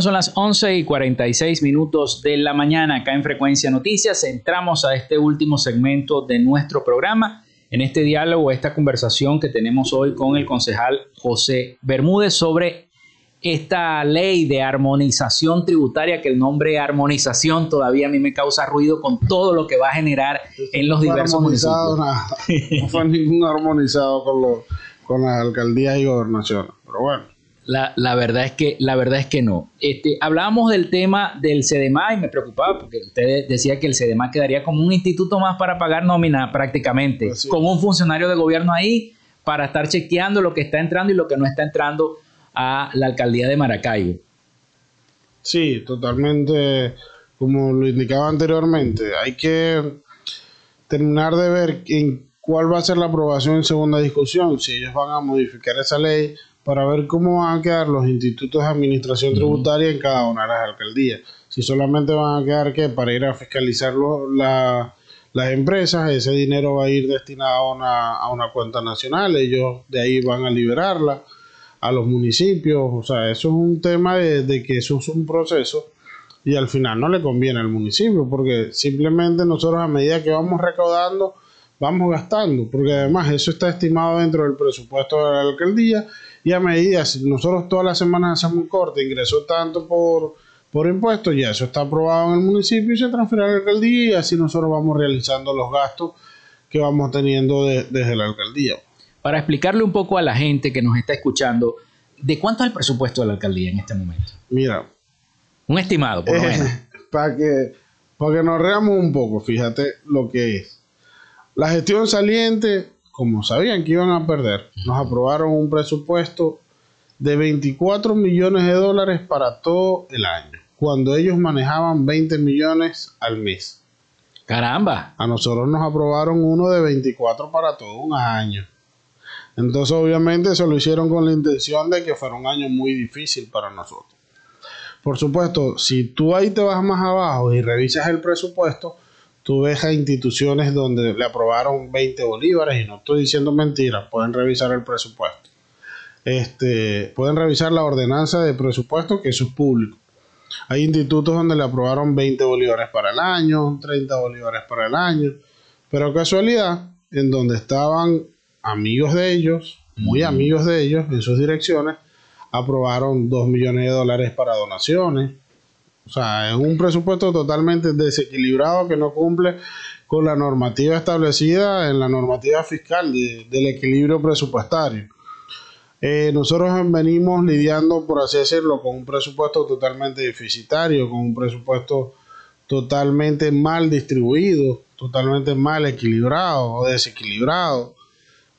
Speaker 1: Bueno, son las 11 y 46 minutos de la mañana acá en Frecuencia Noticias. Entramos a este último segmento de nuestro programa, en este diálogo, esta conversación que tenemos hoy con el concejal José Bermúdez sobre esta ley de armonización tributaria, que el nombre armonización todavía a mí me causa ruido con todo lo que va a generar en los
Speaker 8: No
Speaker 1: diversos municipios.
Speaker 8: nada. No fue ningún armonizado con, los con las alcaldías y gobernaciones. Pero bueno.
Speaker 1: La, la verdad es que la verdad es que no. Este, hablábamos del tema del CEDEMA y me preocupaba porque usted decía que el CEDEMA quedaría como un instituto más para pagar nómina prácticamente, con un funcionario de gobierno ahí para estar chequeando lo que está entrando y lo que no está entrando a la alcaldía de Maracaibo.
Speaker 8: Sí, totalmente, como lo indicaba anteriormente, hay que terminar de ver en cuál va a ser la aprobación en segunda discusión, si ellos van a modificar esa ley para ver cómo van a quedar los institutos de administración tributaria en cada una de las alcaldías. Si solamente van a quedar que para ir a fiscalizar lo- la- las empresas, ese dinero va a ir destinado a una, a una cuenta nacional, ellos de ahí van a liberarla a los municipios, o sea, eso es un tema de, de que eso es un proceso y al final no le conviene al municipio porque simplemente nosotros a medida que vamos recaudando vamos gastando, porque además eso está estimado dentro del presupuesto de la alcaldía y a medida, si nosotros todas las semanas hacemos un corte, ingresó tanto por, por impuestos, ya eso está aprobado en el municipio y se transfiere a la alcaldía y así nosotros vamos realizando los gastos que vamos teniendo de- desde la alcaldía.
Speaker 1: Para explicarle un poco a la gente que nos está escuchando, ¿de cuánto es el presupuesto de la alcaldía en este momento?
Speaker 8: Mira,
Speaker 1: Un estimado, por lo menos.
Speaker 8: para que, para que nos reamos un poco, fíjate lo que es. La gestión saliente, como sabían que iban a perder, nos aprobaron un presupuesto de 24 millones de dólares para todo el año, cuando ellos manejaban 20 millones al mes. Caramba. A nosotros nos aprobaron uno de 24 para todo un año. Entonces, obviamente, eso lo hicieron con la intención de que fuera un año muy difícil para nosotros. Por supuesto, si tú ahí te vas más abajo y revisas el presupuesto, tú ves a instituciones donde le aprobaron 20 bolívares y no estoy diciendo mentiras, pueden revisar el presupuesto. Este, pueden revisar la ordenanza de presupuesto, que eso es público. Hay institutos donde le aprobaron 20 bolívares para el año, 30 bolívares para el año, pero casualidad, en donde estaban amigos de ellos, muy amigos de ellos en sus direcciones, aprobaron 2 millones de dólares para donaciones. O sea, es un presupuesto totalmente desequilibrado que no cumple con la normativa establecida en la normativa fiscal del equilibrio presupuestario. Eh, nosotros venimos lidiando, por así decirlo, con un presupuesto totalmente deficitario, con un presupuesto totalmente mal distribuido, totalmente mal equilibrado o desequilibrado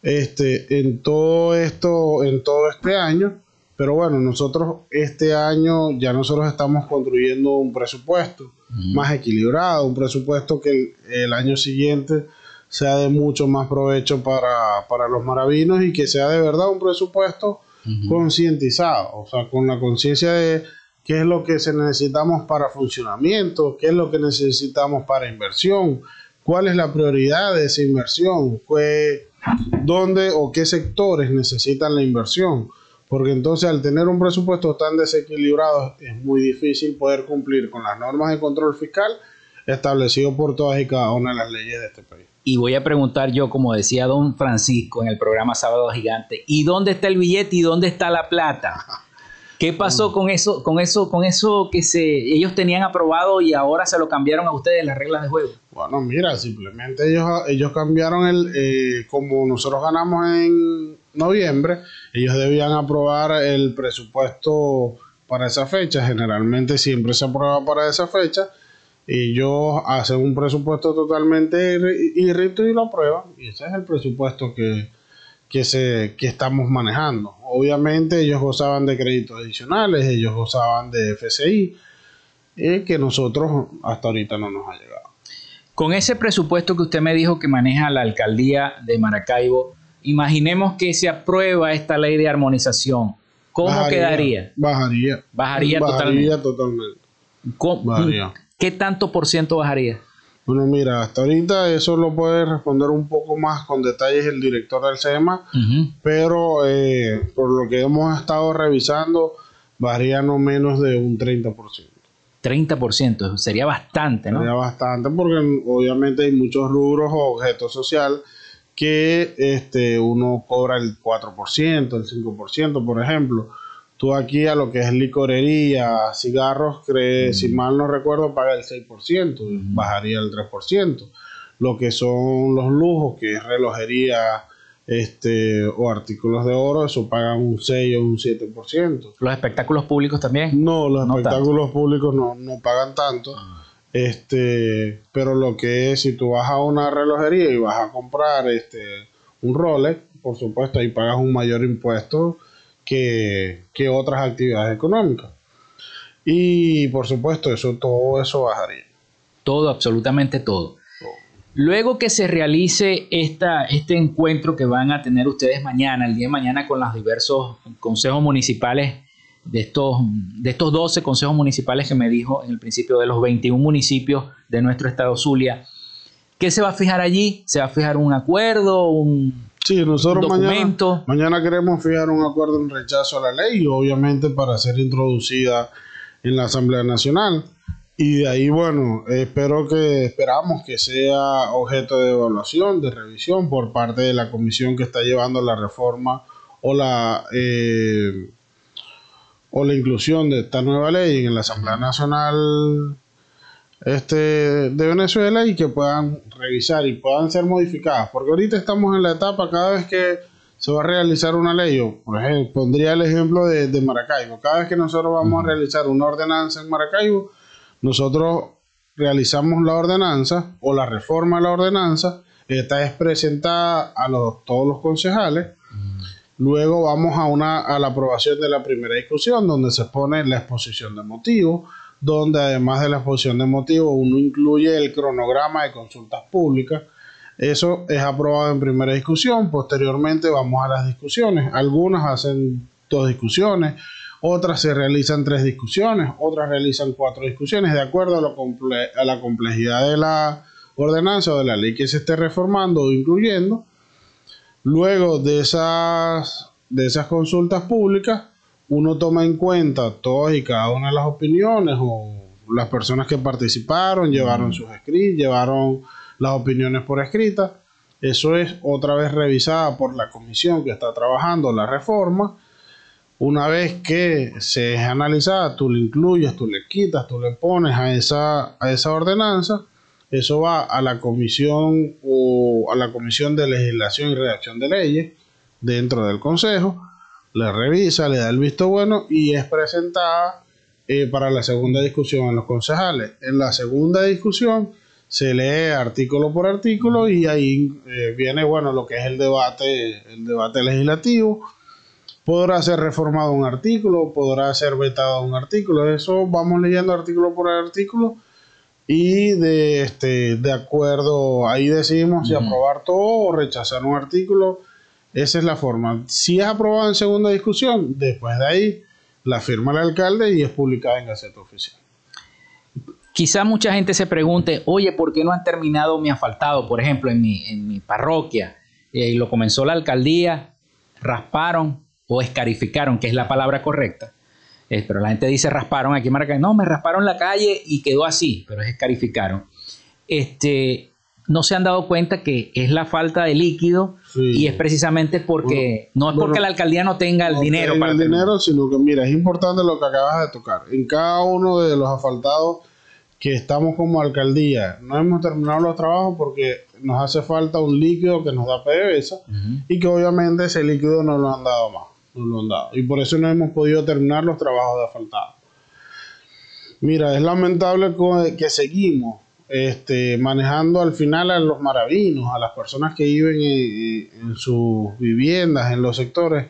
Speaker 8: este, en todo esto, en todo este año. Pero bueno, nosotros este año ya nosotros estamos construyendo un presupuesto más equilibrado, un presupuesto que el, año siguiente sea de mucho más provecho para, para, los maravinos y que sea de verdad un presupuesto concientizado, o sea, con la conciencia de qué es lo que se necesitamos para funcionamiento, qué es lo que necesitamos para inversión, cuál es la prioridad de esa inversión, ¿Qué, dónde o qué sectores necesitan la inversión. Porque entonces al tener un presupuesto tan desequilibrado es muy difícil poder cumplir con las normas de control fiscal establecido por todas y cada una de las leyes de este país.
Speaker 1: Y voy a preguntar yo, como decía don Francisco en el programa Sábado Gigante, ¿y dónde está el billete y dónde está la plata? ¿Qué pasó con eso, con eso, con eso que se ellos tenían aprobado y ahora se lo cambiaron a ustedes las reglas de juego?
Speaker 8: Bueno, mira, simplemente ellos, ellos cambiaron el, eh, como nosotros ganamos en noviembre, ellos debían aprobar el presupuesto para esa fecha. Generalmente siempre se aprueba para esa fecha. Y ellos hacen un presupuesto totalmente irrito y lo aprueban. Y ese es el presupuesto que, que, se, que estamos manejando. Obviamente ellos gozaban de créditos adicionales, ellos gozaban de FCI, eh, que nosotros hasta ahorita no nos ha llegado.
Speaker 1: Con ese presupuesto que usted me dijo que maneja la alcaldía de Maracaibo, imaginemos que se aprueba esta ley de armonización. ¿Cómo quedaría?
Speaker 8: Bajaría.
Speaker 1: Bajaría,
Speaker 8: bajaría totalmente.
Speaker 1: Bajaría. ¿Qué tanto por ciento bajaría?
Speaker 8: Bueno, mira, hasta ahorita eso lo puede responder un poco más con detalles el director del SEMA, pero eh, por lo que hemos estado revisando, varía no menos de un 30%.
Speaker 1: 30%, sería bastante, ¿no?
Speaker 8: Sería bastante porque obviamente hay muchos rubros o objetos social que este, uno cobra el 4%, el 5%, por ejemplo Tú aquí a lo que es licorería, cigarros, crees, si mal no recuerdo, paga el 6%, bajaría el 3%. Lo que son los lujos, que es relojería este, o artículos de oro, eso pagan un 6 o un 7%.
Speaker 1: ¿Los espectáculos públicos también?
Speaker 8: No, los espectáculos públicos no, no pagan tanto. Este, pero lo que es, si tú vas a una relojería y vas a comprar este, un Rolex, por supuesto, ahí pagas un mayor impuesto que, otras actividades económicas. Y por supuesto, eso, todo eso bajaría.
Speaker 1: Todo, absolutamente todo. Luego que se realice esta, este encuentro que van a tener ustedes mañana, el día de mañana, con los diversos consejos municipales, de estos, de estos 12 consejos municipales que me dijo en el principio, de los 21 municipios de nuestro estado Zulia, ¿qué se va a fijar allí? ¿Se va a fijar un acuerdo, un,
Speaker 8: Sí, nosotros mañana, mañana queremos fijar un acuerdo en rechazo a la ley, obviamente para ser introducida en la Asamblea Nacional. Y de ahí, bueno, espero que, esperamos que sea objeto de evaluación, de revisión por parte de la comisión que está llevando la reforma o la, eh, o la inclusión de esta nueva ley en la Asamblea Nacional este, de Venezuela y que puedan revisar y puedan ser modificadas. Porque ahorita estamos en la etapa cada vez que se va a realizar una ley, o por ejemplo, pondría el ejemplo de, de Maracaibo. Cada vez que nosotros vamos a realizar una ordenanza en Maracaibo, nosotros realizamos la ordenanza o la reforma de la ordenanza, esta es presentada a los, todos los concejales. Luego vamos a, una, a la aprobación de la primera discusión, donde se pone la exposición de motivos, donde además de la exposición de motivos uno incluye el cronograma de consultas públicas. Eso es aprobado en primera discusión, posteriormente vamos a las discusiones. Algunas hacen dos discusiones, otras se realizan tres discusiones, otras realizan cuatro discusiones, de acuerdo a, a la complejidad de la ordenanza o de la ley que se esté reformando o incluyendo. Luego de esas, de esas consultas públicas, uno toma en cuenta todas y cada una de las opiniones o las personas que participaron, llevaron sus escritos, llevaron las opiniones por escrita. Eso es otra vez revisada por la comisión que está trabajando la reforma. Una vez que se es analizada, tú le incluyes, tú le quitas, tú le pones a esa, a esa ordenanza eso va a la comisión o a la comisión de legislación y redacción de leyes dentro del consejo, le revisa, le da el visto bueno y es presentada eh, para la segunda discusión en los concejales. En la segunda discusión se lee artículo por artículo y ahí eh, viene bueno lo que es el debate, el debate legislativo. Podrá ser reformado un artículo, podrá ser vetado un artículo. Eso vamos leyendo artículo por artículo y de, este, de acuerdo, ahí decidimos si aprobar todo o rechazar un artículo. Esa es la forma. Si es aprobado en segunda discusión, después de ahí la firma el alcalde y es publicada en Gaceta Oficial.
Speaker 1: Quizá mucha gente se pregunte, oye, ¿por qué no han terminado mi asfaltado? Por ejemplo, en mi, en mi parroquia, eh, y lo comenzó la alcaldía, rasparon o escarificaron, que es la palabra correcta, eh, pero la gente dice rasparon aquí marca no, me rasparon la calle y quedó así, pero es escarificaron. Este, no se han dado cuenta que es la falta de líquido y es precisamente porque no es porque la alcaldía no tenga el dinero
Speaker 8: para el dinero, sino que mira, es importante lo que acabas de tocar. En cada uno de los asfaltados que estamos como alcaldía, no hemos terminado los trabajos porque nos hace falta un líquido que nos da PDVSA y que obviamente ese líquido no lo han dado más lo han dado. Y por eso no hemos podido terminar los trabajos de asfaltado. Mira, es lamentable que seguimos este, manejando al final a los maravinos, a las personas que viven en, sus viviendas, en los sectores.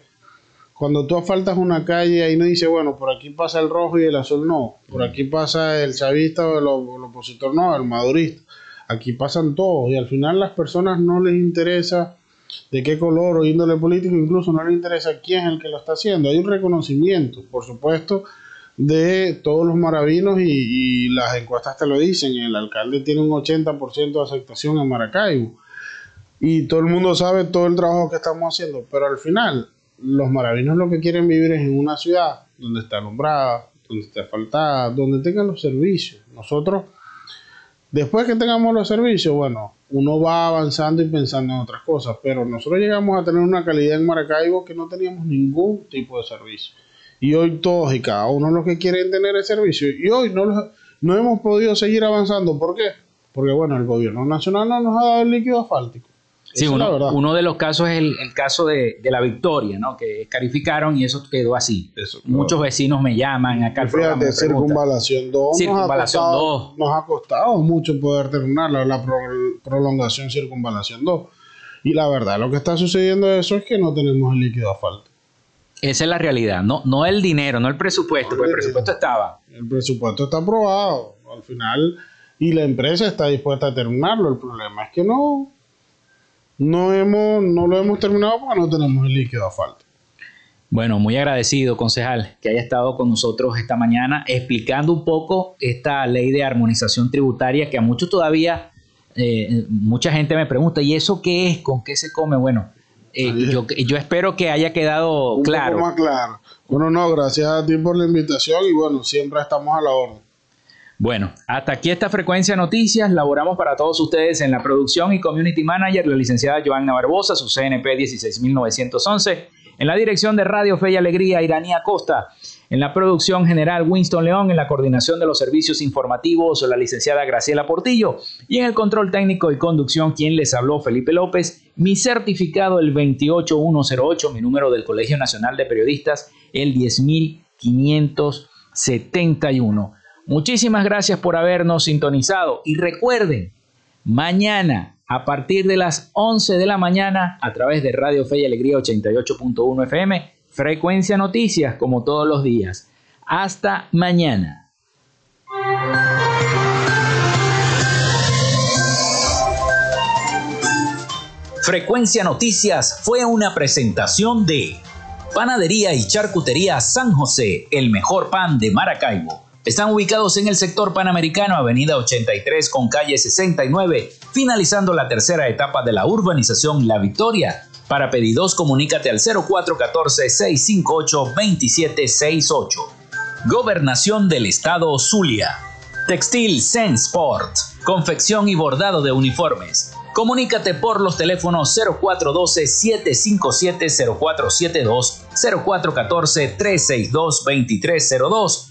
Speaker 8: Cuando tú asfaltas una calle, ahí no dice, bueno, por aquí pasa el rojo y el azul no, por aquí pasa el chavista o el, el opositor no, el madurista. Aquí pasan todos y al final las personas no les interesa de qué color o índole político, incluso no le interesa quién es el que lo está haciendo. Hay un reconocimiento, por supuesto, de todos los maravinos y, las encuestas te lo dicen. El alcalde tiene un 80% de aceptación en Maracaibo y todo el mundo sabe todo el trabajo que estamos haciendo, pero al final los maravinos lo que quieren vivir es en una ciudad donde está alumbrada, donde esté asfaltada, donde tengan los servicios. Nosotros, después que tengamos los servicios, bueno, uno va avanzando y pensando en otras cosas, pero nosotros llegamos a tener una calidad en Maracaibo que no teníamos ningún tipo de servicio. Y hoy todos y cada uno los que quieren tener el servicio. Y hoy no, no hemos podido seguir avanzando. ¿Por qué? Porque bueno, el gobierno nacional no nos ha dado el líquido asfáltico.
Speaker 1: Sí, uno, de los casos es el, caso de, la Victoria, ¿no? Que calificaron y eso quedó así. Muchos vecinos me llaman acá al
Speaker 8: Fíjate, Circunvalación 2. Circunvalación nos ha, costado, 2. nos ha costado mucho poder terminarla, la prolongación Circunvalación 2. Y la verdad, lo que está sucediendo eso es que no tenemos el líquido asfalto.
Speaker 1: Esa es la realidad, no, no el dinero, no el presupuesto, porque el presupuesto estaba.
Speaker 8: El presupuesto está aprobado, al final, y la empresa está dispuesta a terminarlo. El problema es que no, no, hemos, no lo hemos terminado porque no tenemos el líquido a falta.
Speaker 1: Bueno, muy agradecido, concejal, que haya estado con nosotros esta mañana explicando un poco esta ley de armonización tributaria que a muchos todavía, eh, mucha gente me pregunta, ¿y eso qué es? ¿Con qué se come? Bueno, eh, yo, yo, espero que haya quedado un claro.
Speaker 8: Poco más claro. Bueno, no, gracias a ti por la invitación y bueno, siempre estamos a la orden.
Speaker 1: Bueno, hasta aquí esta frecuencia noticias. Laboramos para todos ustedes en la producción y community manager, la licenciada Joanna Barbosa, su CNP 16911. En la dirección de Radio Fe y Alegría, Iranía Costa. En la producción general, Winston León. En la coordinación de los servicios informativos, la licenciada Graciela Portillo. Y en el control técnico y conducción, quien les habló, Felipe López. Mi certificado, el 28108, mi número del Colegio Nacional de Periodistas, el 10571. Muchísimas gracias por habernos sintonizado y recuerden, mañana a partir de las 11 de la mañana a través de Radio Fe y Alegría 88.1 FM, Frecuencia Noticias como todos los días. Hasta mañana. Frecuencia Noticias fue una presentación de Panadería y Charcutería San José, el mejor pan de Maracaibo están ubicados en el sector panamericano, avenida 83 con calle 69, finalizando la tercera etapa de la urbanización La Victoria. Para pedidos, comunícate al 0414-658-2768. Gobernación del Estado Zulia. Textil Sensport. Confección y bordado de uniformes. Comunícate por los teléfonos 0412-757-0472, 0414-362-2302